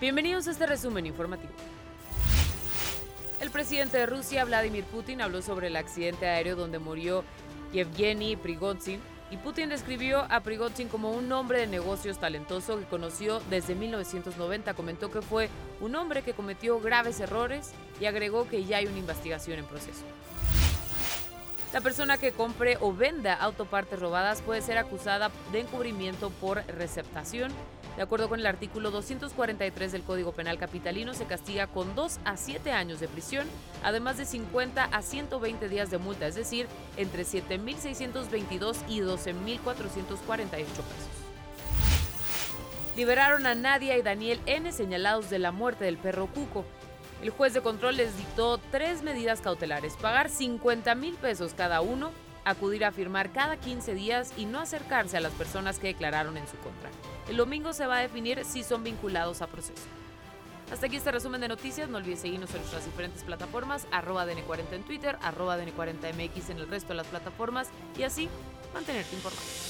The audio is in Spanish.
Bienvenidos a este resumen informativo. El presidente de Rusia, Vladimir Putin, habló sobre el accidente aéreo donde murió Yevgeny Prigozhin y Putin describió a Prigozhin como un hombre de negocios talentoso que conoció desde 1990. Comentó que fue un hombre que cometió graves errores y agregó que ya hay una investigación en proceso. La persona que compre o venda autopartes robadas puede ser acusada de encubrimiento por receptación. De acuerdo con el artículo 243 del Código Penal Capitalino, se castiga con 2 a 7 años de prisión, además de 50 a 120 días de multa, es decir, entre 7.622 y 12.448 pesos. Liberaron a Nadia y Daniel N. señalados de la muerte del perro Cuco. El juez de control les dictó tres medidas cautelares, pagar 50 mil pesos cada uno, acudir a firmar cada 15 días y no acercarse a las personas que declararon en su contra. El domingo se va a definir si son vinculados a proceso. Hasta aquí este resumen de noticias. No olvides seguirnos en nuestras diferentes plataformas, arroba DN40 en Twitter, arroba DN40MX en el resto de las plataformas y así mantenerte informado.